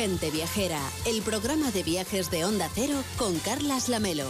Gente Viajera, el programa de viajes de Onda Cero con Carlas Lamelo.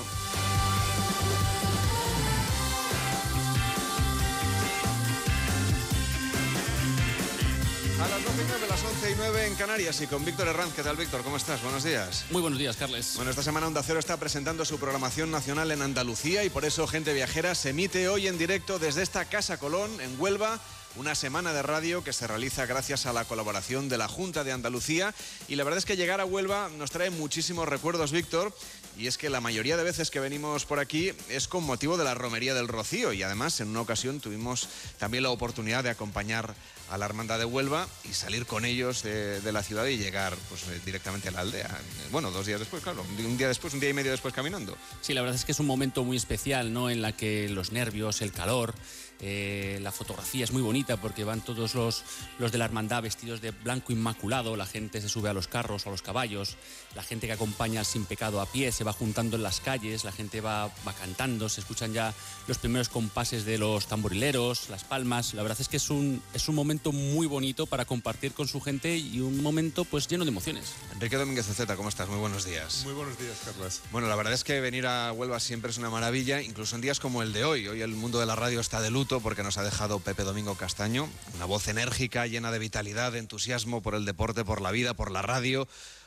A las 12 y 9, las 11 y 9 en Canarias y con Víctor Herranz. ¿Qué tal, Víctor? ¿Cómo estás? Buenos días. Muy buenos días, Carles. Bueno, esta semana Onda Cero está presentando su programación nacional en Andalucía y por eso Gente Viajera se emite hoy en directo desde esta Casa Colón, en Huelva, una semana de radio que se realiza gracias a la colaboración de la Junta de Andalucía. Y la verdad es que llegar a Huelva nos trae muchísimos recuerdos, Víctor. Y es que la mayoría de veces que venimos por aquí es con motivo de la romería del Rocío. Y además, en una ocasión tuvimos también la oportunidad de acompañar a la Hermandad de Huelva y salir con ellos de, la ciudad y llegar pues, eh, directamente a la aldea. Bueno, dos días después, claro. Un día después, un día y medio después caminando. Sí, la verdad es que es un momento muy especial, ¿no? En la que los nervios, el calor, eh, la fotografía es muy bonita porque van todos los, los de la hermandad vestidos de blanco inmaculado, la gente se sube a los carros o a los caballos, la gente que acompaña al sin pecado a pie se va juntando en las calles, la gente va, va cantando, se escuchan ya los primeros compases de los tamborileros, las palmas. La verdad es que es un, es un momento muy bonito para compartir con su gente y un momento pues lleno de emociones. Enrique Domínguez Zeta, ¿cómo estás? Muy buenos días. Muy buenos días, Carlos. Bueno, la verdad es que venir a Huelva siempre es una maravilla, incluso en días como el de hoy. Hoy el mundo de la radio está de luto porque nos ha dejado Pepe Domingo Castaño, una voz enérgica, llena de vitalidad, de entusiasmo por el deporte, por la vida, por la radio,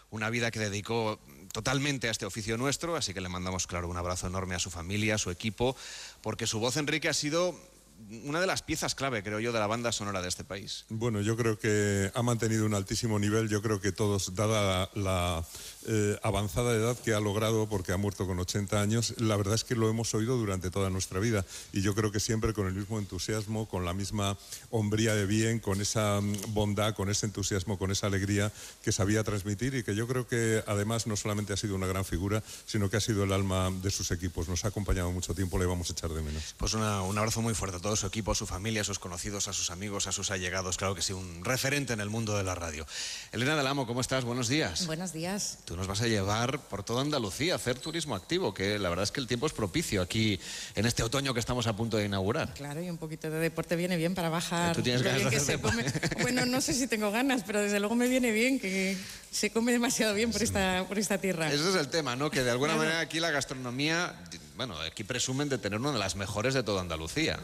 una vida que dedicó totalmente a este oficio nuestro, así que le mandamos, claro, un abrazo enorme a su familia, a su equipo, porque su voz, Enrique, ha sido una de las piezas clave, creo yo, de la banda sonora de este país. Bueno, yo creo que ha mantenido un altísimo nivel. Yo creo que todos, dada la, la eh, avanzada edad que ha logrado, porque ha muerto con 80 años, la verdad es que lo hemos oído durante toda nuestra vida. Y yo creo que siempre con el mismo entusiasmo, con la misma hombría de bien, con esa mm, bondad, con ese entusiasmo, con esa alegría que sabía transmitir y que yo creo que además no solamente ha sido una gran figura, sino que ha sido el alma de sus equipos. Nos ha acompañado mucho tiempo, le vamos a echar de menos. Pues una, un abrazo muy fuerte a todo su equipo, a su familia, a sus conocidos, a sus amigos, a sus allegados. Claro que sí, un referente en el mundo de la radio. Elena del Amo, ¿cómo estás? Buenos días. Buenos días. Tú nos vas a llevar por toda Andalucía a hacer turismo activo, que la verdad es que el tiempo es propicio aquí en este otoño que estamos a punto de inaugurar. Claro, y un poquito de deporte viene bien para bajar. Tú tienes ganas de que hacer se come. Bueno, no sé si tengo ganas, pero desde luego me viene bien que se come demasiado bien por esta, por esta tierra. Ese es el tema, ¿no? Que de alguna manera aquí la gastronomía, bueno, aquí presumen de tener una de las mejores de toda Andalucía.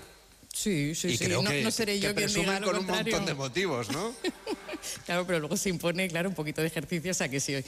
Sí, sí, y sí. creo no, que, no seré que yo quien diga lo con un contrario. montón de motivos, ¿no? Claro, pero luego se impone, claro, un poquito de ejercicio, o sea que si hoy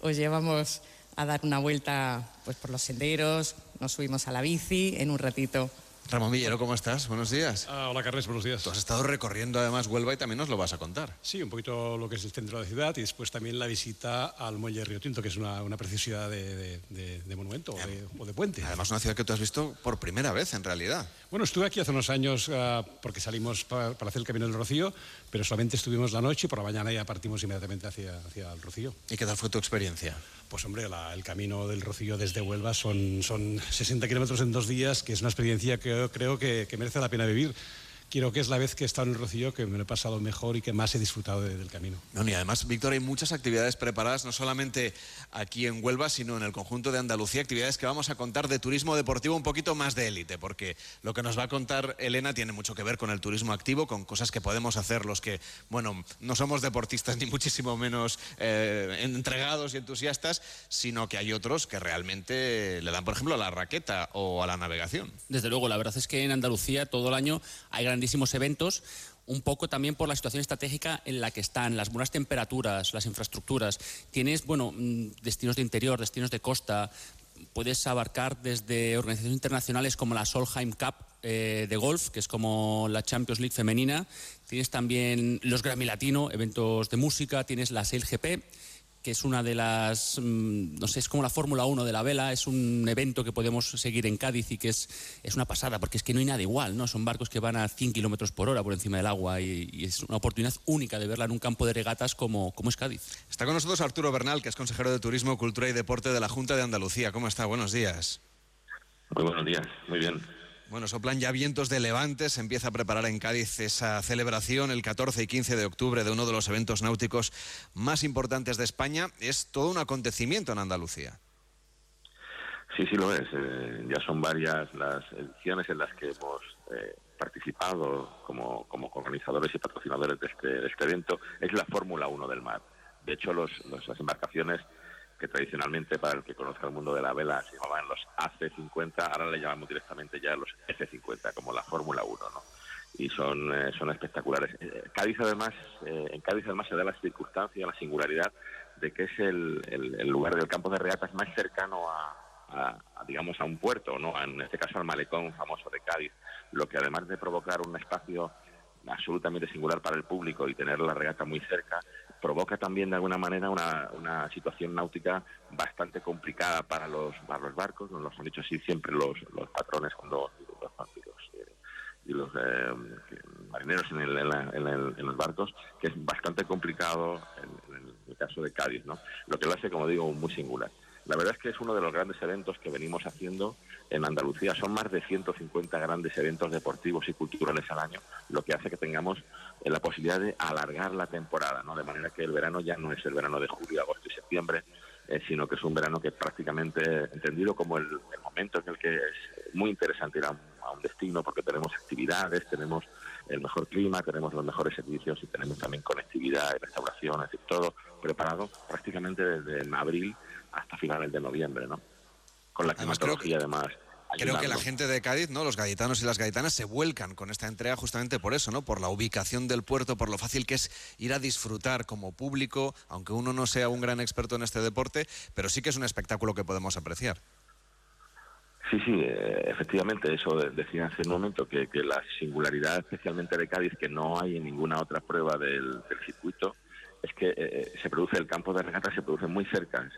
os llevamos a dar una vuelta pues por los senderos, nos subimos a la bici en un ratito. Ramón Villero, ¿cómo estás? Buenos días. Ah, hola Carles, buenos días. Tú has estado recorriendo además Huelva y también nos lo vas a contar. Sí, un poquito lo que es el centro de la ciudad y después también la visita al muelle Río Tinto, que es una, una preciosidad de, de- de- monumento o de, o de puente. Además, una ciudad que tú has visto por primera vez, en realidad. Bueno, estuve aquí hace unos años ah, porque salimos pa- para, hacer el Camino del Rocío, pero solamente estuvimos la noche y por la mañana ya partimos inmediatamente hacia, hacia el Rocío. ¿Y qué tal fue tu experiencia? Pues hombre, la- el camino del Rocío desde Huelva son, son 60 kilómetros en dos días, que es una experiencia que creo que merece la pena vivir. Quiero que es la vez que he estado en el Rocío que me lo he pasado mejor y que más he disfrutado de- del camino. No, y además, Víctor, hay muchas actividades preparadas, no solamente aquí en Huelva, sino en el conjunto de Andalucía, actividades que vamos a contar de turismo deportivo un poquito más de élite, porque lo que nos va a contar Elena tiene mucho que ver con el turismo activo, con cosas que podemos hacer los que, bueno, no somos deportistas ni muchísimo menos eh, entregados y entusiastas, sino que hay otros que realmente le dan, por ejemplo, a la raqueta o a la navegación. Desde luego, la verdad es que en Andalucía todo el año hay grandísimos eventos, un poco también por la situación estratégica en la que están, las buenas temperaturas, las infraestructuras. Tienes, bueno, mm, destinos de interior, destinos de costa, puedes abarcar desde organizaciones internacionales como la Solheim Cup eh, de golf, que es como la Champions League femenina. Tienes también los Grammy Latino, eventos de música, tienes la Sail GP que es una de las, mm, no sé, es como la Fórmula 1 de la vela, es un evento que podemos seguir en Cádiz y que es, es una pasada, porque es que no hay nada igual, ¿no? Son barcos que van a 100 kilómetros por hora por encima del agua y, y es una oportunidad única de verla en un campo de regatas como, como es Cádiz. Está con nosotros Arturo Bernal, que es consejero de Turismo, Cultura y Deporte de la Junta de Andalucía. ¿Cómo está? Buenos días. Muy buenos días, muy bien. Bueno, soplan ya vientos de levante, se empieza a preparar en Cádiz esa celebración el 14 y 15 de octubre de uno de los eventos náuticos más importantes de España. Es todo un acontecimiento en Andalucía. Sí, sí lo es. Eh, ya son varias las ediciones en las que hemos eh, participado como, como organizadores y patrocinadores de este, de este evento. Es la Fórmula 1 del mar. De hecho, los, las embarcaciones que tradicionalmente, para el que conozca el mundo de la vela, se llamaban los AC-50, ahora le llamamos directamente ya los F-50, como la Fórmula 1, ¿no? Y son, eh, son espectaculares. Eh, Cádiz, además, eh, en Cádiz, además, se da la circunstancia, la singularidad de que es el, el, lugar del campo de regatas más cercano a, digamos, a un puerto, ¿no? En este caso al malecón famoso de Cádiz, lo que además de provocar un espacio absolutamente singular para el público y tener la regata muy cerca, provoca también de alguna manera una, una situación náutica bastante complicada para los, para los barcos, nos lo han dicho así siempre los, los patrones cuando los, eh, y los eh, marineros en, el, en, los barcos, que es bastante complicado en, en, el caso de Cádiz, ¿no? Lo que lo hace, como digo, muy singular. La verdad es que es uno de los grandes eventos que venimos haciendo en Andalucía. Son más de 150 grandes eventos deportivos y culturales al año, lo que hace que tengamos eh, la posibilidad de alargar la temporada, ¿no? De manera que el verano ya no es el verano de julio, agosto y septiembre, eh, sino que es un verano que prácticamente entendido como el, momento en el que es muy interesante ir a un, destino porque tenemos actividades, tenemos el mejor clima, tenemos los mejores servicios y tenemos también conectividad y restauración, es decir, todo preparado prácticamente desde abril hasta finales de noviembre, ¿no? Con la climatología además. Creo que la gente de Cádiz, ¿no? Los gaditanos y las gaditanas se vuelcan con esta entrega justamente por eso, ¿no? Por la ubicación del puerto, por lo fácil que es ir a disfrutar como público, aunque uno no sea un gran experto en este deporte, pero sí que es un espectáculo que podemos apreciar. Sí, sí, eh, efectivamente, eso decía hace un momento, que, la singularidad especialmente de Cádiz, que no hay en ninguna otra prueba del, circuito, es que eh, se produce, el campo de regata se produce muy cerca,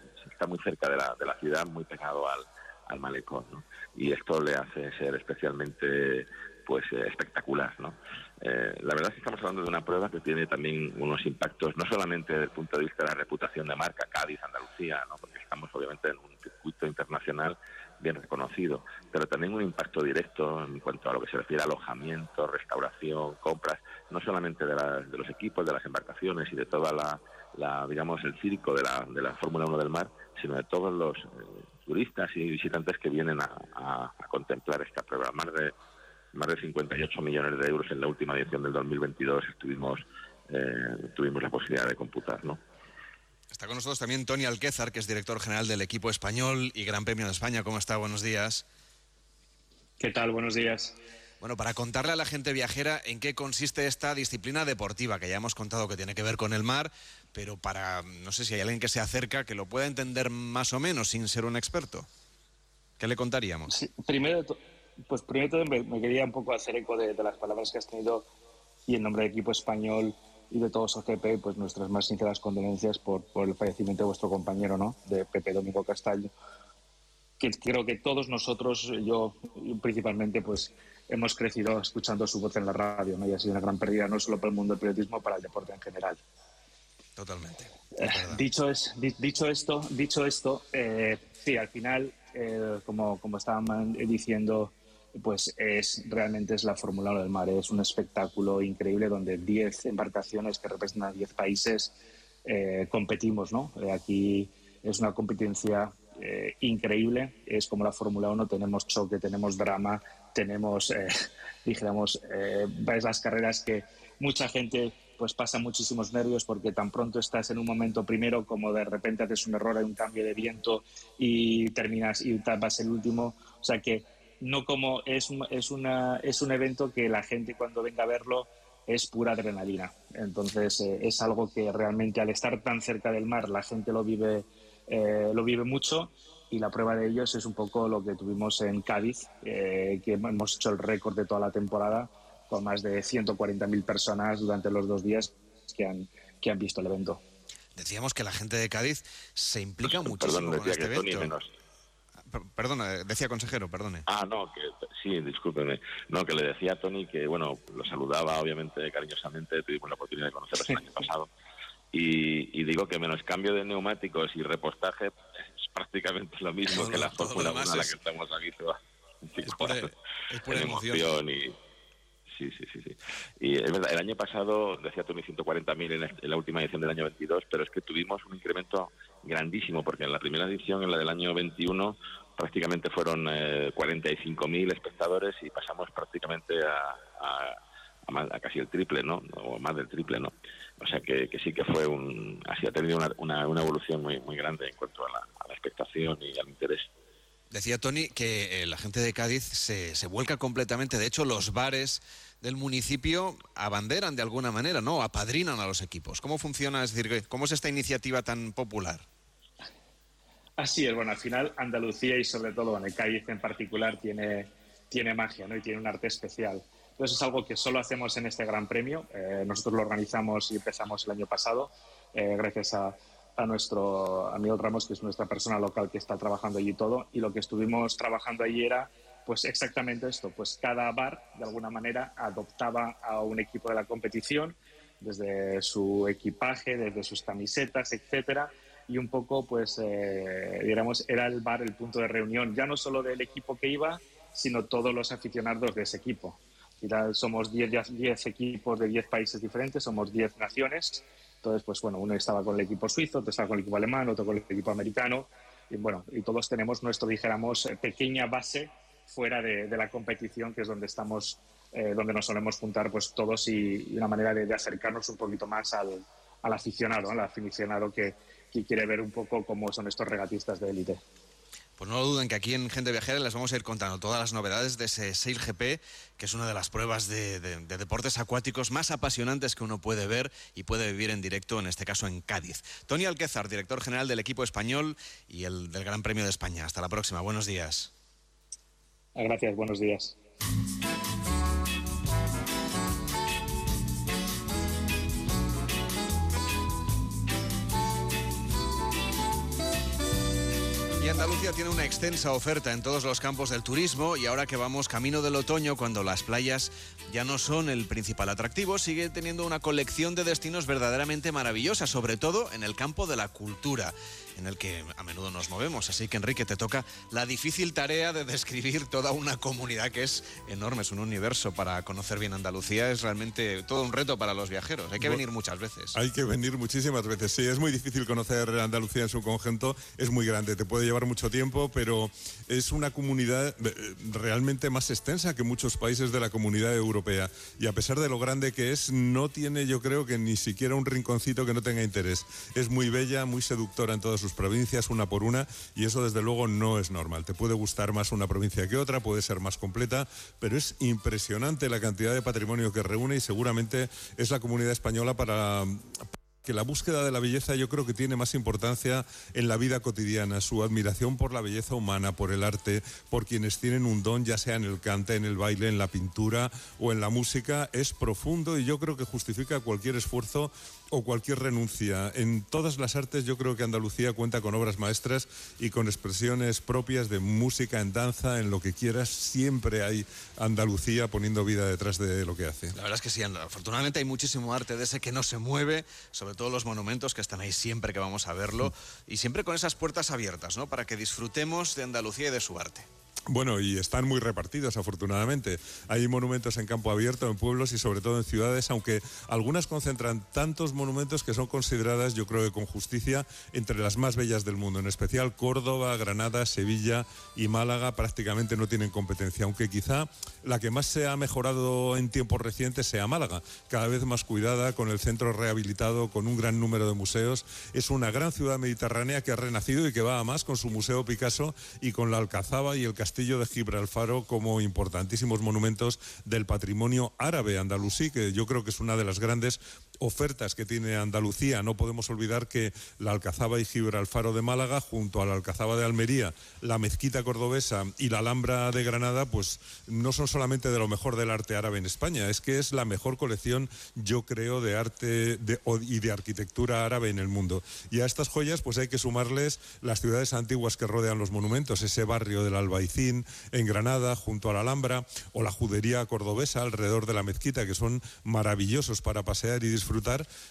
muy cerca de la, de la ciudad, muy pegado al, al malecón, ¿no? Y esto le hace ser especialmente pues eh, espectacular, ¿no? Eh, la verdad es que estamos hablando de una prueba que tiene también unos impactos, no solamente desde el punto de vista de la reputación de marca, Cádiz, Andalucía, ¿no? porque estamos obviamente en un circuito internacional bien reconocido, pero también un impacto directo en cuanto a lo que se refiere a alojamiento, restauración, compras, no solamente de, de los equipos, de las embarcaciones y de toda la, digamos, el circo de la, de la Fórmula 1 del mar, sino de todos los eh, turistas y visitantes que vienen a, contemplar esta prueba. Más de, más de 58 millones de euros en la última edición del 2022 estuvimos, eh, tuvimos la posibilidad de computar, ¿no? Está con nosotros también Tony Alquézar, que es director general del equipo español y Gran Premio de España. ¿Cómo está? Buenos días. ¿Qué tal? Buenos días. Bueno, para contarle a la gente viajera en qué consiste esta disciplina deportiva, que ya hemos contado que tiene que ver con el mar, pero para, no sé si hay alguien que se acerca que lo pueda entender más o menos sin ser un experto. ¿Qué le contaríamos? primero, pues primero me, quería un poco hacer eco de, las palabras que has tenido y en nombre del equipo español y de todos OCP, pues nuestras más sinceras condolencias por, por el fallecimiento de vuestro compañero, ¿no? De Pepe Domingo Castaño. Que creo que todos nosotros, yo principalmente, pues hemos crecido escuchando su voz en la radio, ¿no? Y ha sido una gran pérdida no solo para el mundo del periodismo, para el deporte en general. Totalmente. Eh, dicho, es, dicho esto, dicho esto eh, sí, al final, eh, como, como estaban diciendo, pues es realmente es la Fórmula 1 del mar. Es un espectáculo increíble donde 10 embarcaciones que representan 10 países competimos. ¿no? aquí es una competencia increíble. Es como la Fórmula 1, tenemos choque, tenemos drama, tenemos, eh, dijéramos, eh, las carreras que mucha gente pues pasa muchísimos nervios porque tan pronto estás en un momento primero como de repente haces un error, hay un cambio de viento y terminas y vas el último. O sea que no como es, es, una, es un evento que la gente cuando venga a verlo es pura adrenalina. Entonces eh, es algo que realmente al estar tan cerca del mar la gente lo vive, eh, lo vive mucho y la prueba de ellos es un poco lo que tuvimos en Cádiz, eh, que hemos hecho el récord de toda la temporada con más de 140.000 personas durante los dos días que han, que han visto el evento. Decíamos que la gente de Cádiz se implica muchísimo con este evento. Perdona, decía consejero, perdone. Ah, no, que sí, discúlpeme. No, que le decía a Tony que, bueno, lo saludaba obviamente cariñosamente, tuvimos la oportunidad de conocerlo el año pasado. Y, y, digo que menos cambio de neumáticos y repostaje prácticamente lo mismo que la Fórmula 1 a la que estamos aquí Es pura, emoción. y sí, sí, sí, sí. Y es verdad, el año pasado decía Tony 140.000 en, en la última edición del año 22, pero es que tuvimos un incremento grandísimo porque en la primera edición, en la del año 21, prácticamente fueron eh, 45.000 espectadores y pasamos prácticamente a, a, a, casi el triple, ¿no? O más del triple, ¿no? O sea que, sí que fue un, así ha tenido una, una, evolución muy, muy grande en cuanto a la, expectación y al interés. Decía Tony que eh, la gente de Cádiz se, se vuelca completamente. De hecho, los bares del municipio abanderan de alguna manera, ¿no? Apadrinan a los equipos. ¿Cómo funciona? Es decir, ¿cómo es esta iniciativa tan popular? Así es, bueno, al final Andalucía y sobre todo en el Cádiz en particular tiene, tiene magia, ¿no? Y tiene un arte especial. Entonces es algo que solo hacemos en este Gran Premio. Eh, nosotros lo organizamos y empezamos el año pasado, eh, gracias a, nuestro amigo Ramos, que es nuestra persona local que está trabajando allí todo. Y lo que estuvimos trabajando allí era pues exactamente esto, pues cada bar de alguna manera adoptaba a un equipo de la competición, desde su equipaje, desde sus camisetas, etcétera, y un poco, pues, eh, era el bar el punto de reunión, ya no solo del equipo que iba, sino todos los aficionados de ese equipo somos 10 equipos de 10 países diferentes, somos 10 naciones. Entonces, pues bueno, uno estaba con el equipo suizo, otro estaba con el equipo alemán, otro con el equipo americano. Y bueno, y todos tenemos nuestro, dijéramos, eh, pequeña base fuera de, la competición, que es donde estamos, eh, donde nos solemos juntar pues todos y, una manera de, acercarnos un poquito más al, aficionado, al aficionado que, que quiere ver un poco cómo son estos regatistas de élite. Pues no lo duden que aquí en Gente Viajera les vamos a ir contando todas las novedades de ese SailGP, que es una de las pruebas de, deportes acuáticos más apasionantes que uno puede ver y puede vivir en directo, en este caso en Cádiz. Tony Alquezar, director general del equipo español y el del Gran Premio de España. Hasta la próxima. Buenos días. Gracias, buenos días. Andalucía tiene una extensa oferta en todos los campos del turismo y ahora que vamos camino del otoño, cuando las playas ya no son el principal atractivo, sigue teniendo una colección de destinos verdaderamente maravillosa, sobre todo en el campo de la cultura en el que a menudo nos movemos. Así que Enrique, te toca la difícil tarea de describir toda una comunidad que es enorme, es un universo para conocer bien Andalucía, es realmente todo un reto para los viajeros. Hay que venir muchas veces. Hay que venir muchísimas veces. Sí, es muy difícil conocer Andalucía en su conjunto, es muy grande, te puede llevar mucho tiempo, pero es una comunidad eh, realmente más extensa que muchos países de la comunidad europea. Y a pesar de lo grande que es, no tiene yo creo que ni siquiera un rinconcito que no tenga interés. Es muy bella, muy seductora en todas sus provincias, una por una, y eso desde luego no es normal. Te puede gustar más una provincia que otra, puede ser más completa, pero es impresionante la cantidad de patrimonio que reúne y seguramente es la comunidad española para que la búsqueda de la belleza yo creo que tiene más importancia en la vida cotidiana, su admiración por la belleza humana, por el arte, por quienes tienen un don, ya sea en el cante, en el baile, en la pintura o en la música, es profundo y yo creo que justifica cualquier esfuerzo o cualquier renuncia. En todas las artes yo creo que Andalucía cuenta con obras maestras y con expresiones propias de música, en danza, en lo que quieras. Siempre hay Andalucía poniendo vida detrás de lo que hace. La verdad es que sí, afortunadamente hay muchísimo arte de ese que no se mueve, sobre todo los monumentos que están ahí siempre que vamos a verlo y siempre con esas puertas abiertas, ¿no? Para que disfrutemos de Andalucía y de su arte. Bueno, y están muy repartidos, afortunadamente. Hay monumentos en campo abierto, en pueblos y sobre todo en ciudades, aunque algunas concentran tantos monumentos que son consideradas, yo creo que con justicia, entre las más bellas del mundo. En especial Córdoba, Granada, Sevilla y Málaga prácticamente no tienen competencia, aunque quizá la que más se ha mejorado en tiempos recientes sea Málaga, cada vez más cuidada, con el centro rehabilitado, con un gran número de museos. Es una gran ciudad mediterránea que ha renacido y que va a más con su Museo Picasso y con la Alcazaba y el Castillo de Gibralfaro como importantísimos monumentos del patrimonio árabe andalusí, que yo creo que es una de las grandes ofertas que tiene Andalucía. No podemos olvidar que la Alcazaba y Gibralfaro de Málaga, junto a la Alcazaba de Almería, la Mezquita Cordobesa y la Alhambra de Granada, pues no son solamente de lo mejor del arte árabe en España, es que es la mejor colección, yo creo, de arte y de arquitectura árabe en el mundo. Y a estas joyas, pues hay que sumarles las ciudades antiguas que rodean los monumentos, ese barrio del Albaicín en Granada, junto a la Alhambra, o la judería cordobesa alrededor de la mezquita, que son maravillosos para pasear y disfrutar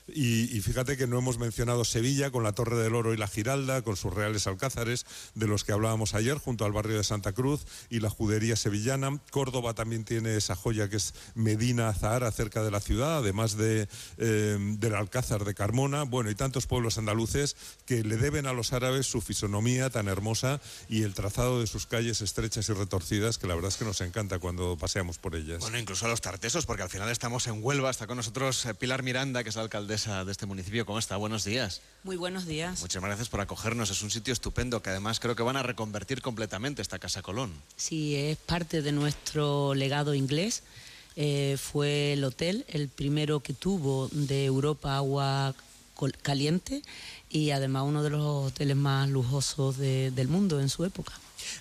y, fíjate que no hemos mencionado Sevilla con la Torre del Oro y la Giralda, con sus reales alcázares, de los que hablábamos ayer, junto al barrio de Santa Cruz y la judería sevillana. Córdoba también tiene esa joya que es Medina Zahara, cerca de la ciudad, además de, eh, del Alcázar de Carmona. Bueno, y tantos pueblos andaluces que le deben a los árabes su fisonomía tan hermosa y el trazado de sus calles estrechas y retorcidas, que la verdad es que nos encanta cuando paseamos por ellas. Bueno, incluso a los tartesos, porque al final estamos en Huelva, está con nosotros eh, Pilar Miranda Miranda, que es la alcaldesa de este municipio. ¿Cómo está? Buenos días. Muy buenos días. Muchas gracias por acogernos. Es un sitio estupendo que además creo que van a reconvertir completamente esta Casa Colón. Sí, es parte de nuestro legado inglés. Eh, fue el hotel, el primero que tuvo de Europa agua caliente y además uno de los hoteles más lujosos del mundo en su época.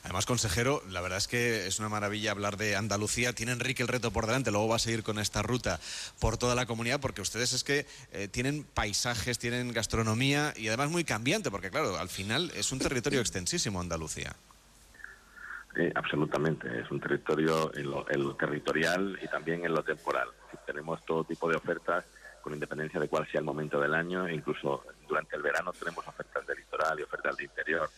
Además, consejero, la verdad es que es una maravilla hablar de Andalucía. Tiene Enrique el reto por delante, luego va a seguir con esta ruta por toda la comunidad, porque ustedes es que eh, tienen paisajes, tienen gastronomía y además muy cambiante, porque claro, al final es un territorio extensísimo Andalucía. absolutamente, es un territorio en lo, territorial y también en lo temporal. Tenemos todo tipo de ofertas con independencia de cuál sea el momento del año, incluso durante el verano tenemos ofertas de litoral y ofertas de interior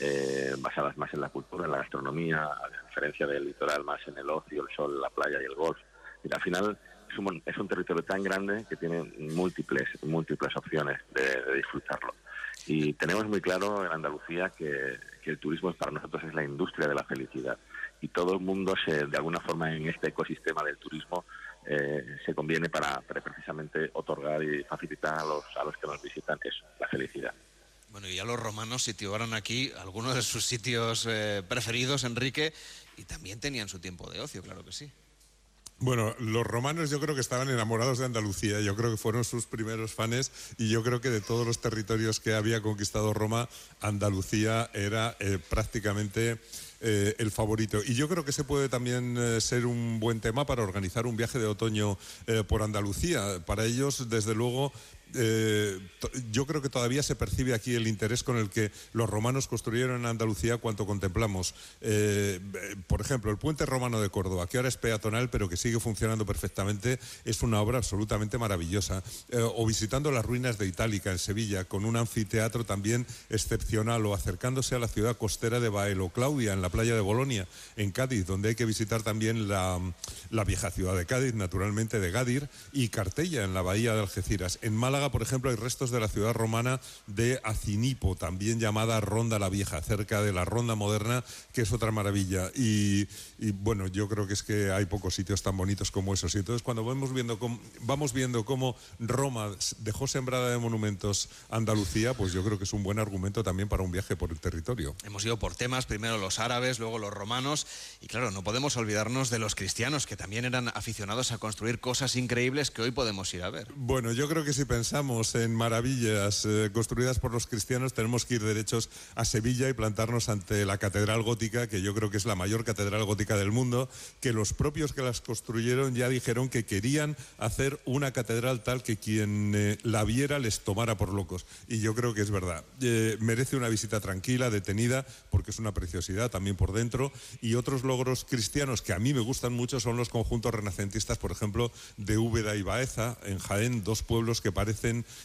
eh, basadas más en la cultura, en la gastronomía, a diferencia del litoral más en el ocio, el sol, la playa y el golf. Y al final es un, es un territorio tan grande que tiene múltiples, múltiples opciones de, disfrutarlo. Y tenemos muy claro en Andalucía que, que, el turismo para nosotros es la industria de la felicidad. Y todo el mundo, se, de alguna forma, en este ecosistema del turismo, eh, se conviene para, para, precisamente otorgar y facilitar a los, a los que nos visitan eso, la felicidad. Bueno, y ya los romanos situaron aquí algunos de sus sitios eh, preferidos, Enrique, y también tenían su tiempo de ocio, claro que sí. Bueno, los romanos yo creo que estaban enamorados de Andalucía, yo creo que fueron sus primeros fans y yo creo que de todos los territorios que había conquistado Roma, Andalucía era eh, prácticamente eh, el favorito. Y yo creo que ese puede también ser un buen tema para organizar un viaje de otoño por Andalucía. Para ellos, desde luego, eh, yo creo que todavía se percibe aquí el interés con el que los romanos construyeron en Andalucía cuanto contemplamos. Eh, por ejemplo, el puente romano de Córdoba, que ahora es peatonal pero que sigue funcionando perfectamente, es una obra absolutamente maravillosa. Eh, o visitando las ruinas de Itálica en Sevilla, con un anfiteatro también excepcional, o acercándose a la ciudad costera de Baelo Claudia, en la playa de Bolonia, en Cádiz, donde hay que visitar también la, la vieja ciudad de Cádiz, naturalmente de Gadir, y Cartella, en la bahía de Algeciras. En Málaga por ejemplo, hay restos de la ciudad romana de Acinipo, también llamada Ronda la Vieja, cerca de la Ronda Moderna, que es otra maravilla. Y, bueno, yo creo que es que hay pocos sitios tan bonitos como esos. Y entonces cuando vamos viendo cómo, vamos viendo cómo Roma dejó sembrada de monumentos Andalucía, pues yo creo que es un buen argumento también para un viaje por el territorio. Hemos ido por temas, primero los árabes, luego los romanos, y claro, no podemos olvidarnos de los cristianos, que también eran aficionados a construir cosas increíbles que hoy podemos ir a ver. Bueno, yo creo que si pensamos pensamos en maravillas eh, construidas por los cristianos, tenemos que ir derechos a Sevilla y plantarnos ante la catedral gótica, que yo creo que es la mayor catedral gótica del mundo, que los propios que las construyeron ya dijeron que querían hacer una catedral tal que quien eh, la viera les tomara por locos. Y yo creo que es verdad. Eh, merece una visita tranquila, detenida, porque es una preciosidad también por dentro. Y otros logros cristianos que a mí me gustan mucho son los conjuntos renacentistas, por ejemplo, de Úbeda y Baeza, en Jaén, dos pueblos que parecen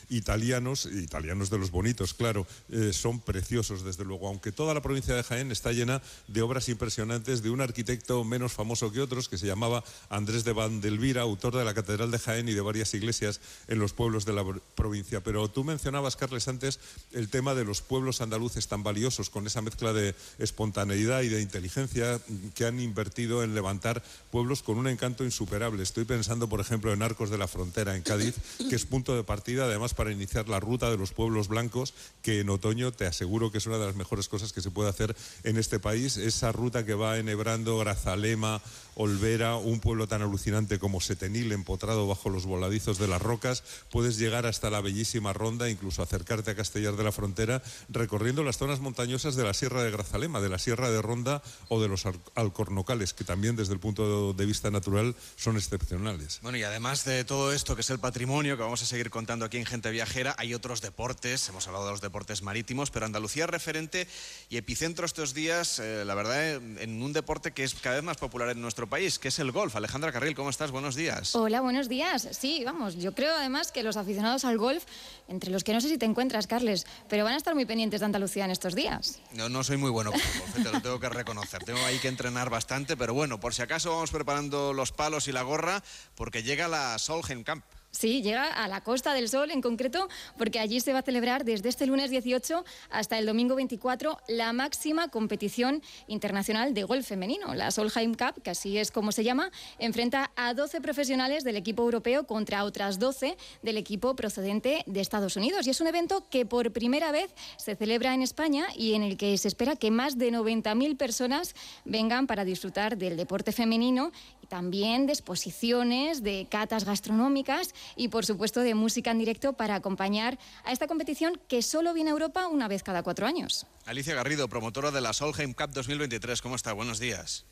italianos, italianos de los bonitos, claro, eh, son preciosos desde luego, aunque toda la provincia de Jaén está llena de obras impresionantes de un arquitecto menos famoso que otros, que se llamaba Andrés de Vandelvira, autor de la Catedral de Jaén y de varias iglesias en los pueblos de la provincia. Pero tú mencionabas, Carles, antes el tema de los pueblos andaluces tan valiosos, con esa mezcla de espontaneidad y de inteligencia que han invertido en levantar pueblos con un encanto insuperable. Estoy pensando, por ejemplo, en Arcos de la Frontera, en Cádiz, que es punto de partida además para iniciar la ruta de los pueblos blancos, que en otoño te aseguro que es una de las mejores cosas que se puede hacer en este país. Esa ruta que va enhebrando Grazalema, Olvera, un pueblo tan alucinante como Setenil, empotrado bajo los voladizos de las rocas, puedes llegar hasta la bellísima Ronda, incluso acercarte a Castellar de la Frontera, recorriendo las zonas montañosas de la Sierra de Grazalema, de la Sierra de Ronda o de los Alcornocales, que también desde el punto de vista natural son excepcionales. Bueno, y además de todo esto que es el patrimonio que vamos a seguir contando aquí en Gente Viajera, hay otros deportes, hemos hablado de los deportes marítimos, pero Andalucía es referente y epicentro estos días, eh, la verdad, en un deporte que es cada vez más popular en nuestro país, que es el golf. Alejandra Carril, ¿cómo estás? Buenos días. Hola, buenos días. Sí, vamos, yo creo además que los aficionados al golf, entre los que no sé si te encuentras, Carles, pero van a estar muy pendientes de Andalucía en estos días. No, no soy muy bueno con el golf, te lo tengo que reconocer. Tengo ahí que entrenar bastante, pero bueno, por si acaso vamos preparando los palos y la gorra, porque llega la Solheim Camp. Sí, llega a la Costa del Sol en concreto, porque allí se va a celebrar desde este lunes 18 hasta el domingo 24 la máxima competición internacional de golf femenino. La Solheim Cup, que así es como se llama, enfrenta a 12 profesionales del equipo europeo contra otras 12 del equipo procedente de Estados Unidos. Y es un evento que por primera vez se celebra en España y en el que se espera que más de 90.000 personas vengan para disfrutar del deporte femenino y también de exposiciones, de catas gastronómicas y, por supuesto, de música en directo para acompañar a esta competición que solo viene a Europa una vez cada cuatro años. Alicia Garrido, promotora de la Solheim Cup 2023. ¿Cómo está? Buenos días.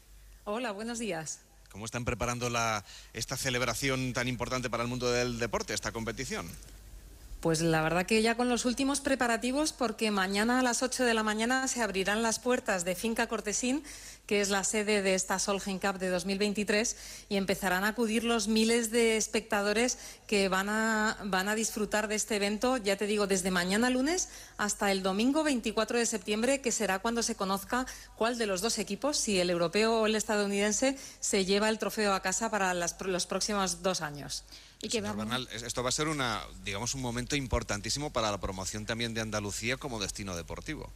Hola, buenos días. ¿Cómo están preparando la, esta celebración tan importante para el mundo del deporte, esta competición? Pues la verdad que ya con los últimos preparativos, porque mañana a las 8 de la mañana se abrirán las puertas de Finca Cortesín, que es la sede de esta Solheim Cup de 2023, y empezarán a acudir los miles de espectadores que van a, van a disfrutar de este evento, ya te digo, desde mañana lunes hasta el domingo 24 de septiembre, que será cuando se conozca cuál de los dos equipos, si el europeo o el estadounidense, se lleva el trofeo a casa para las, los próximos dos años. Y que Bernal, esto va a ser una, digamos, un momento importantísimo para la promoción también de Andalucía como destino deportivo.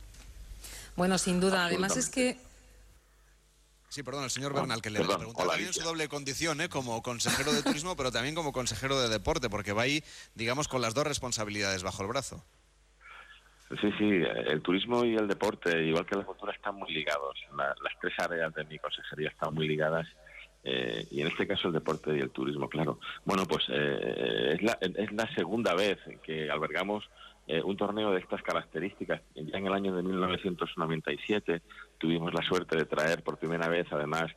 Bueno, sin duda. Además es que Sí, perdón, el señor Bernal, que le pregunta preguntaba también su doble condición, ¿eh? como consejero de turismo, pero también como consejero de deporte, porque va ahí, digamos, con las dos responsabilidades bajo el brazo. Sí, sí, el turismo y el deporte, igual que la cultura, están muy ligados. las tres áreas de mi consejería están muy ligadas eh, y en este caso el deporte y el turismo, claro. Bueno, pues eh, es, la, es la segunda vez que albergamos eh, un torneo de estas características. Ya en el año de 1997 tuvimos la suerte de traer por primera vez, además,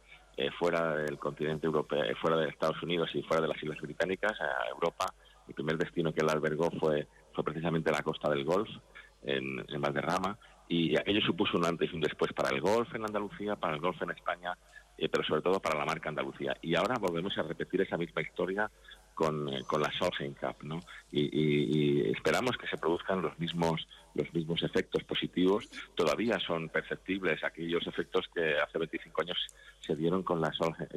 fuera del continente europeo, fuera de Estados Unidos y fuera de las Islas Británicas, a Europa. El primer destino que él albergó fue, fue precisamente la costa del Golf, en, en Valderrama, y aquello supuso un antes y un después para el golf en Andalucía, para el golf en España eh, pero sobre todo para la marca Andalucía. Y ahora volvemos a repetir esa misma historia con, eh, con la Solheim Cup, ¿no? Y, esperamos que se produzcan los mismos los mismos efectos positivos. Todavía son perceptibles aquellos efectos que hace 25 años se dieron con la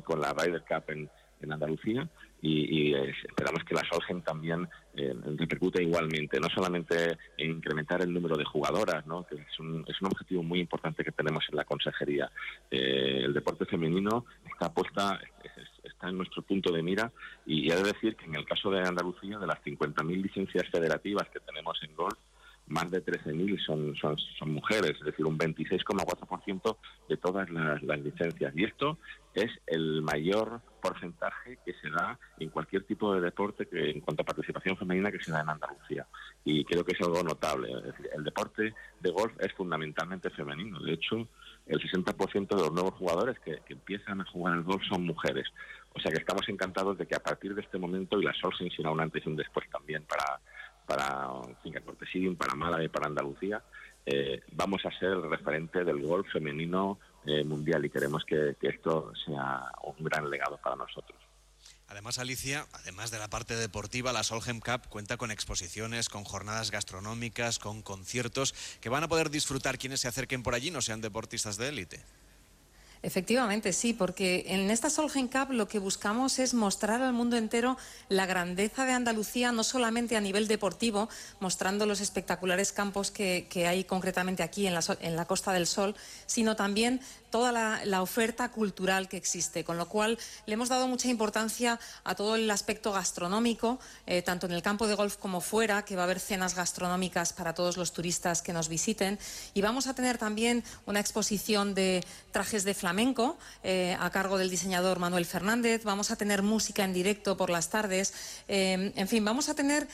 con la Ryder Cup en, en Andalucía y, esperamos que la Solgen también eh, repercute igualmente, no solamente en incrementar el número de jugadoras, ¿no? que es un, es un objetivo muy importante que tenemos en la consejería. Eh, el deporte femenino está apuesta, está en nuestro punto de mira y he de decir que en el caso de Andalucía, de las 50.000 licencias federativas que tenemos en golf, más de 13.000 son, son, son mujeres, es decir, un 26,4% de todas las, las licencias. Y esto es el mayor porcentaje que se da en cualquier tipo de deporte que en cuanto a participación femenina que se da en Andalucía. Y creo que es algo notable. el deporte de golf es fundamentalmente femenino. De hecho, el 60% de los nuevos jugadores que, empiezan a jugar al golf son mujeres. O sea que estamos encantados de que a partir de este momento, y la Solsen será un antes y un después también para, para Finca para Málaga y para Andalucía, eh, vamos a ser referente del golf femenino eh, mundial y queremos que, esto sea un gran legado para nosotros. Además, Alicia, además de la parte deportiva, la Solheim Cup cuenta con exposiciones, con jornadas gastronómicas, con conciertos que van a poder disfrutar quienes se acerquen por allí, no sean deportistas de élite. Efectivamente, sí, porque en esta Solheim Cup lo que buscamos es mostrar al mundo entero la grandeza de Andalucía, no solamente a nivel deportivo, mostrando los espectaculares campos que, hay concretamente aquí en la, en la Costa del Sol, sino también toda la, oferta cultural que existe, con lo cual le hemos dado mucha importancia a todo el aspecto gastronómico, eh, tanto en el campo de golf como fuera, que va a haber cenas gastronómicas para todos los turistas que nos visiten. Y vamos a tener también una exposición de trajes de flamenco eh, a cargo del diseñador Manuel Fernández. Vamos a tener música en directo por las tardes. Eh, en fin, vamos a tener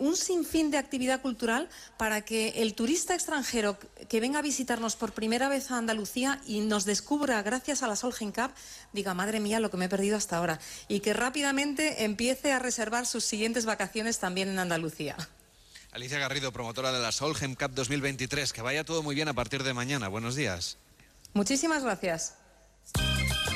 un sinfín de actividad cultural para que el turista extranjero que venga a visitarnos por primera vez a Andalucía y nos descubra gracias a la Solheim Cup, diga, madre mía, lo que me he perdido hasta ahora. Y que rápidamente empiece a reservar sus siguientes vacaciones también en Andalucía. Alicia Garrido, promotora de la Solheim Cup 2023. Que vaya todo muy bien a partir de mañana. Buenos días. Muchísimas gracias. Thank you.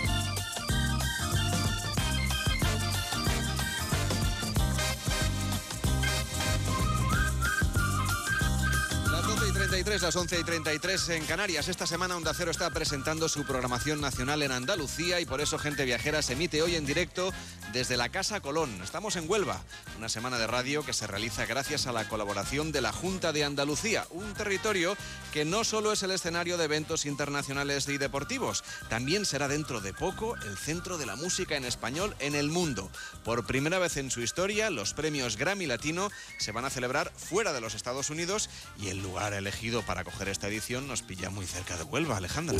33, las 11 y 33 en Canarias. Esta semana Onda Cero está presentando su programación nacional en Andalucía y por eso Gente Viajera se emite hoy en directo desde la Casa Colón. Estamos en Huelva, una semana de radio que se realiza gracias a la colaboración de la Junta de Andalucía, un territorio que no solo es el escenario de eventos internacionales y deportivos, también será dentro de poco el centro de la música en español en el mundo. Por primera vez en su historia, los premios Grammy Latino se van a celebrar fuera de los Estados Unidos y el lugar elegido para coger esta edición nos pilla muy cerca de Huelva, Alejandra.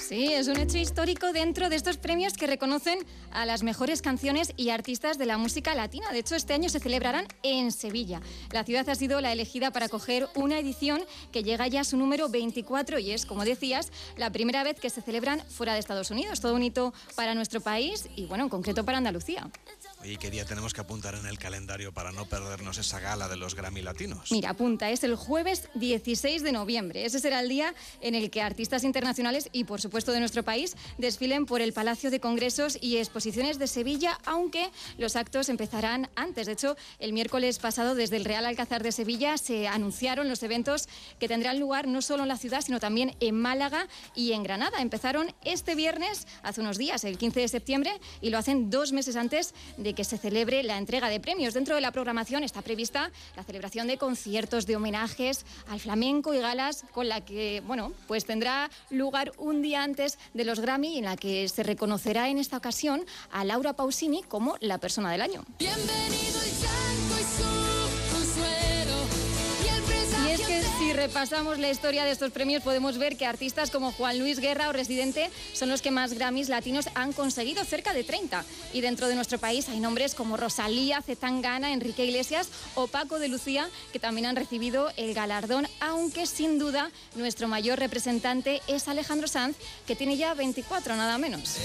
Sí, es un hecho histórico dentro de estos premios que reconocen a las mejores canciones y artistas de la música latina. De hecho, este año se celebrarán en Sevilla. La ciudad ha sido la elegida para coger una edición que llega ya a su número 24 y es, como decías, la primera vez que se celebran fuera de Estados Unidos. Todo un hito para nuestro país y, bueno, en concreto para Andalucía. ¿Y qué día tenemos que apuntar en el calendario para no perdernos esa gala de los Grammy Latinos? Mira, apunta, es el jueves 16 de noviembre. Ese será el día en el que artistas internacionales y, por supuesto, de nuestro país desfilen por el Palacio de Congresos y Exposiciones de Sevilla, aunque los actos empezarán antes. De hecho, el miércoles pasado, desde el Real Alcázar de Sevilla, se anunciaron los eventos que tendrán lugar no solo en la ciudad, sino también en Málaga y en Granada. Empezaron este viernes, hace unos días, el 15 de septiembre, y lo hacen dos meses antes de que se celebre la entrega de premios. Dentro de la programación está prevista la celebración de conciertos, de homenajes al flamenco y galas, con la que, bueno, pues tendrá lugar un día antes de los Grammy, en la que se reconocerá en esta ocasión a Laura Pausini como la persona del año. Bienvenido si repasamos la historia de estos premios podemos ver que artistas como Juan Luis Guerra o Residente son los que más Grammys latinos han conseguido, cerca de 30. Y dentro de nuestro país hay nombres como Rosalía, Zetangana, Enrique Iglesias o Paco de Lucía que también han recibido el galardón, aunque sin duda nuestro mayor representante es Alejandro Sanz, que tiene ya 24 nada menos.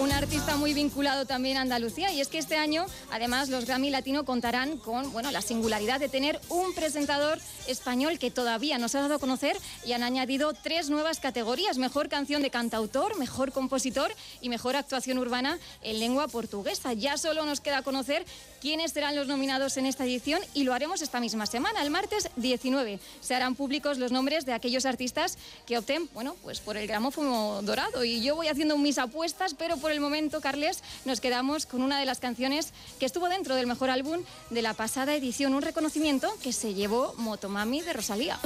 Un artista muy vinculado también a Andalucía y es que este año además los Grammy Latino contarán con bueno, la singularidad de tener un presentador español que todavía no se ha dado a conocer y han añadido tres nuevas categorías, mejor canción de cantautor, mejor compositor y mejor actuación urbana en lengua portuguesa. Ya solo nos queda conocer quiénes serán los nominados en esta edición y lo haremos esta misma semana, el martes 19. Se harán públicos los nombres de aquellos artistas que opten, bueno, pues por el gramófono dorado y yo voy haciendo mis apuestas, pero por el momento, Carles, nos quedamos con una de las canciones que estuvo dentro del mejor álbum de la pasada edición, un reconocimiento que se llevó Motomami de Rosalía.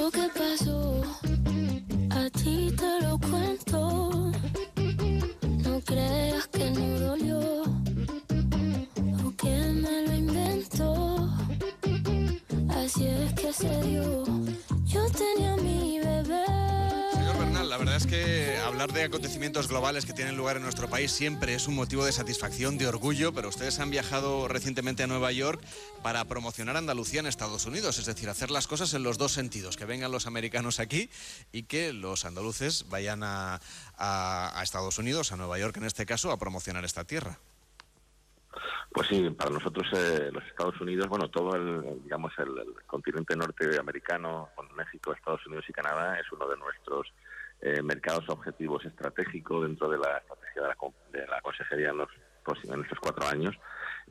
De acontecimientos globales que tienen lugar en nuestro país siempre es un motivo de satisfacción, de orgullo, pero ustedes han viajado recientemente a Nueva York para promocionar Andalucía en Estados Unidos, es decir, hacer las cosas en los dos sentidos, que vengan los americanos aquí y que los andaluces vayan a, a- a Estados Unidos, a Nueva York en este caso, a promocionar esta tierra. Pues sí, para nosotros eh, los Estados Unidos, bueno, todo el, digamos, el, el continente norteamericano, con México, Estados Unidos y Canadá, es uno de nuestros eh, mercados objetivos estratégicos dentro de la estrategia de la, de la Consejería en los en estos cuatro años,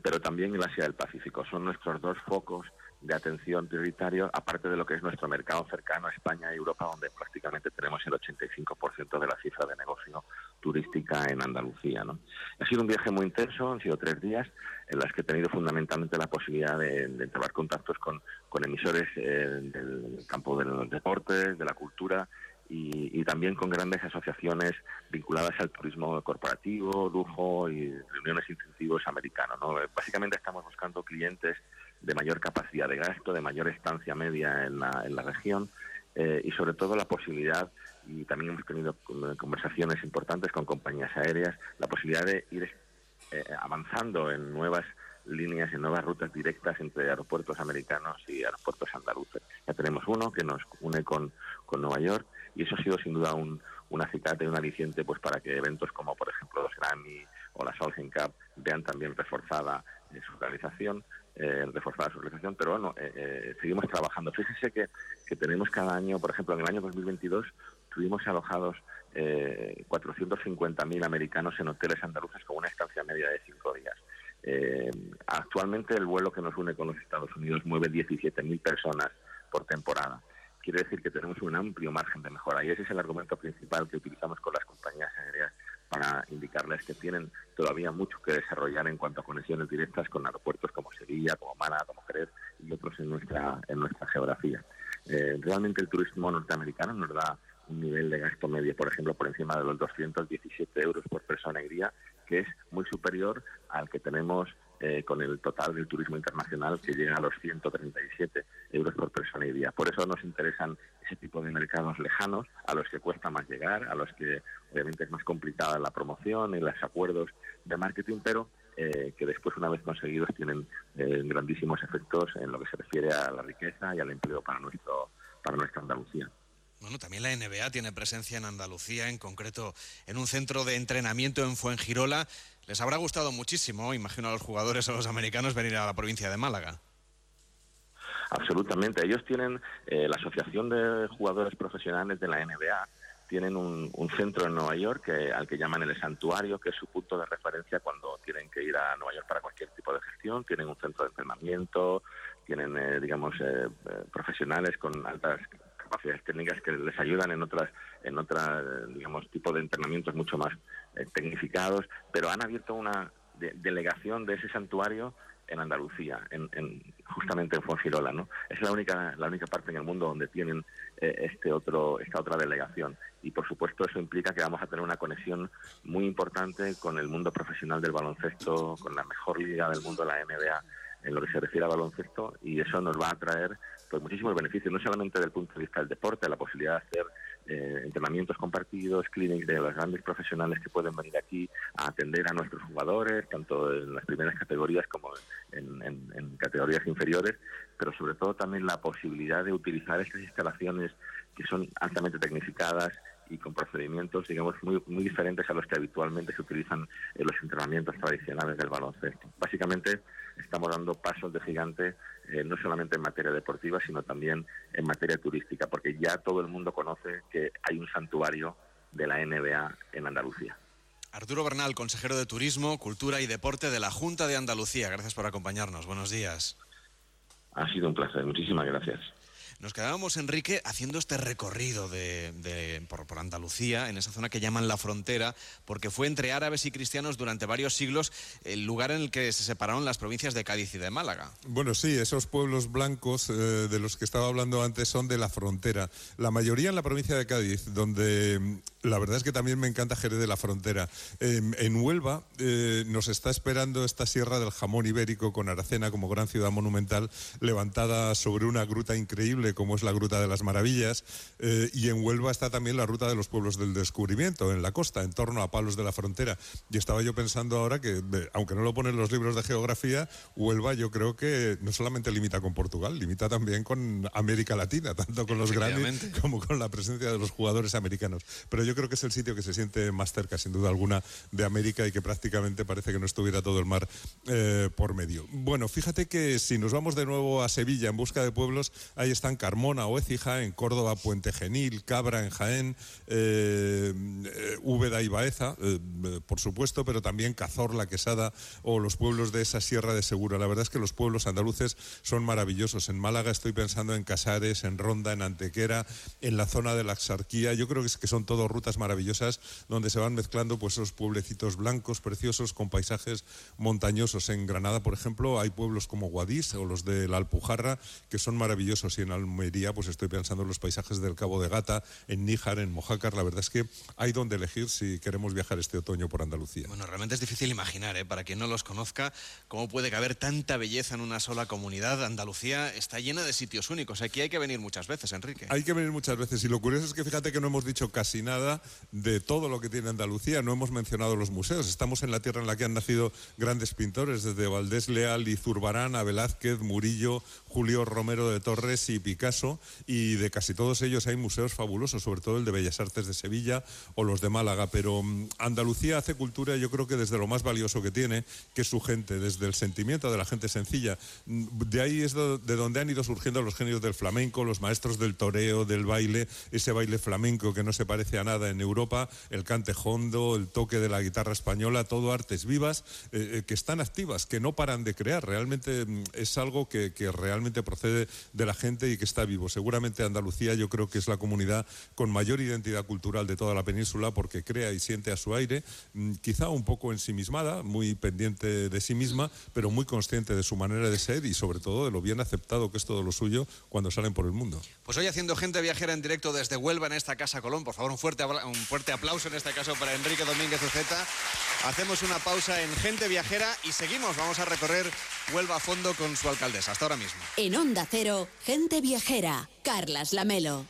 pero también el Asia del Pacífico. Son nuestros dos focos de atención prioritarios, aparte de lo que es nuestro mercado cercano a España y Europa, donde prácticamente tenemos el 85% de la cifra de negocio turística en Andalucía. ¿no? Ha sido un viaje muy intenso, han sido tres días en las que he tenido fundamentalmente la posibilidad de, de contactos con, con emisores eh, del campo de los deportes, de la cultura y, y también con grandes asociaciones vinculadas al turismo corporativo, lujo y reuniones incentivos americanos. ¿no? Básicamente estamos buscando clientes de mayor capacidad de gasto, de mayor estancia media en la, en la región eh, y sobre todo la posibilidad, y también hemos tenido con- conversaciones importantes con compañías aéreas, la posibilidad de ir eh, avanzando en nuevas líneas, en nuevas rutas directas entre aeropuertos americanos y aeropuertos andaluces. Ya tenemos uno que nos une con, con Nueva York y eso ha sido sin duda un, un acicate, un aliciente pues para que eventos como por ejemplo los Grammy o la Solheim Cup vean también reforzada eh, su realización, eh, reforzada su realización, pero bueno, eh, eh, seguimos trabajando. Fíjese que, que tenemos cada año, por ejemplo, en el año 2022 tuvimos alojados eh, 450.000 americanos en hoteles andaluces con una estancia media de cinco días. Eh, actualmente el vuelo que nos une con los Estados Unidos mueve 17.000 personas por temporada. Quiere decir que tenemos un amplio margen de mejora y ese es el argumento principal que utilizamos con las compañías aéreas para indicarles que tienen todavía mucho que desarrollar en cuanto a conexiones directas con aeropuertos como Sevilla, como Málaga, como Jerez y otros en nuestra, en nuestra geografía. Eh, realmente el turismo norteamericano nos da un nivel de gasto medio, por ejemplo, por encima de los 217 euros por persona y día, que es muy superior al que tenemos eh, con el total del turismo internacional, que llega a los 137 euros por persona y día. Por eso nos interesan ese tipo de mercados lejanos, a los que cuesta más llegar, a los que obviamente es más complicada la promoción y los acuerdos de marketing, pero eh, que después, una vez conseguidos, tienen eh, grandísimos efectos en lo que se refiere a la riqueza y al empleo para, nuestro, para nuestra Andalucía. Bueno, también la NBA tiene presencia en Andalucía, en concreto en un centro de entrenamiento en Fuengirola. Les habrá gustado muchísimo, imagino a los jugadores o a los americanos, venir a la provincia de Málaga. Absolutamente. Ellos tienen eh, la Asociación de Jugadores Profesionales de la NBA, tienen un, centro en Nueva York que, al que llaman el Santuario, que es su punto de referencia cuando tienen que ir a Nueva York para cualquier tipo de gestión. Tienen un centro de entrenamiento, tienen, eh, digamos, eh, profesionales con altas capacidades técnicas que les ayudan en otras, en otras, digamos, tipo de entrenamientos mucho más eh, tecnificados, pero han abierto una delegación de ese santuario en Andalucía, en, justamente en Fuengirola, ¿no? Es la única, la única parte en el mundo donde tienen eh, este otro, esta otra delegación. Y por supuesto eso implica que vamos a tener una conexión muy importante con el mundo profesional del baloncesto, con la mejor liga del mundo, la NBA en lo que se refiere a baloncesto y eso nos va a traer pues muchísimos beneficios, no solamente desde el punto de vista del deporte, la posibilidad de hacer eh, entrenamientos compartidos, clinics de los grandes profesionales que pueden venir aquí a atender a nuestros jugadores, tanto en las primeras categorías como en, en categorías inferiores, pero sobre todo también la posibilidad de utilizar estas instalaciones que son altamente tecnificadas y con procedimientos, digamos, muy, muy diferentes a los que habitualmente se utilizan en los entrenamientos tradicionales del baloncesto. Básicamente, estamos dando pasos de gigante eh, no solamente en materia deportiva, sino también en materia turística, porque ya todo el mundo conoce que hay un santuario de la NBA en Andalucía. Arturo Bernal, consejero de Turismo, Cultura y Deporte de la Junta de Andalucía. Gracias por acompañarnos. Buenos días. Ha sido un placer. Muchísimas gracias. Nos quedábamos, Enrique, haciendo este recorrido por, Andalucía, en esa zona que llaman la frontera, porque fue entre árabes y cristianos durante varios siglos el lugar en el que se separaron las provincias de Cádiz y de Málaga. Bueno, sí, esos pueblos blancos eh, de los que estaba hablando antes son de la frontera. La mayoría en la provincia de Cádiz, donde la verdad es que también me encanta Jerez de la Frontera. en Huelva eh, nos está esperando esta sierra del jamón ibérico con Aracena como gran ciudad monumental levantada sobre una gruta increíble como es la Gruta de las Maravillas, eh, y en Huelva está también la Ruta de los Pueblos del Descubrimiento, en la costa, en torno a Palos de la Frontera. Y estaba yo pensando ahora que, aunque no lo ponen los libros de geografía, Huelva yo creo que no solamente limita con Portugal, limita también con América Latina, tanto con los grandes como con la presencia de los jugadores americanos. Pero yo creo que es el sitio que se siente más cerca, sin duda alguna, de América y que prácticamente parece que no estuviera todo el mar eh, por medio. Bueno, fíjate que si nos vamos de nuevo a Sevilla en busca de pueblos, ahí están Carmona o Écija, en Córdoba, Puente Genil, Cabra en Jaén, eh, Úbeda y Baeza, eh, por supuesto, pero también Cazorla, Quesada o los pueblos de esa Sierra de Segura. La verdad es que los pueblos andaluces son maravillosos. En Málaga estoy pensando en Casares, en Ronda, en Antequera, en la zona de la Axarquía. Yo creo que, que son todas rutas maravillosas donde se van mezclando pues esos pueblecitos blancos, preciosos, con paisajes montañosos. En Granada, por ejemplo, hay pueblos como Guadix o los de la Alpujarra que son maravillosos y en Almería, pues estoy pensando en los paisajes del Cabo de Gata, en Níjar, en Mojácar. La verdad es que hay donde elegir si queremos viajar este otoño por Andalucía. Bueno, realmente es difícil imaginar, ¿eh? para quien no los conozca, cómo puede caber tanta belleza en una sola comunidad. Andalucía está llena de sitios únicos. Aquí hay que venir muchas veces, Enrique. Hay que venir muchas veces. Y lo curioso es que fíjate que no hemos dicho casi nada de todo lo que tiene Andalucía. No hemos mencionado los museos. Estamos en la tierra en la que han nacido grandes pintores, desde Valdés Leal y Zurbarán a Velázquez, Murillo, Julio Romero de Torres y Picasso, y de casi todos ellos hay museos fabulosos, sobre todo el de Bellas Artes de Sevilla o los de Málaga, pero mm, Andalucía hace cultura yo creo que desde lo más valioso que tiene, que es su gente, desde el sentimiento de la gente sencilla. Mm, de ahí es de donde han ido surgiendo los genios del flamenco, los maestros del toreo, del baile, ese baile flamenco que no se parece a nada en Europa, el cante hondo, el toque de la guitarra española, todo artes vivas eh, eh, que están activas, que no paran de crear. Realmente mm, es algo que, que realmente procede de la gente y que está vivo. Seguramente Andalucía yo creo que es la comunidad con mayor identidad cultural de toda la península porque crea y siente a su aire, mm, quizá un poco ensimismada, muy pendiente de sí misma, pero muy consciente de su manera de ser y sobre todo de lo bien aceptado que es todo lo suyo cuando salen por el mundo. Pues hoy haciendo gente viajera en directo desde Huelva en esta Casa Colón. Por favor, un fuerte, abla- un fuerte aplauso en este caso para Enrique Domínguez Uceta. Hacemos una pausa en Gente Viajera y seguimos. Vamos a recorrer Huelva a fondo con su alcaldesa. Hasta ahora mismo. En Onda Cero, gente viajera. Carlas Lamelo.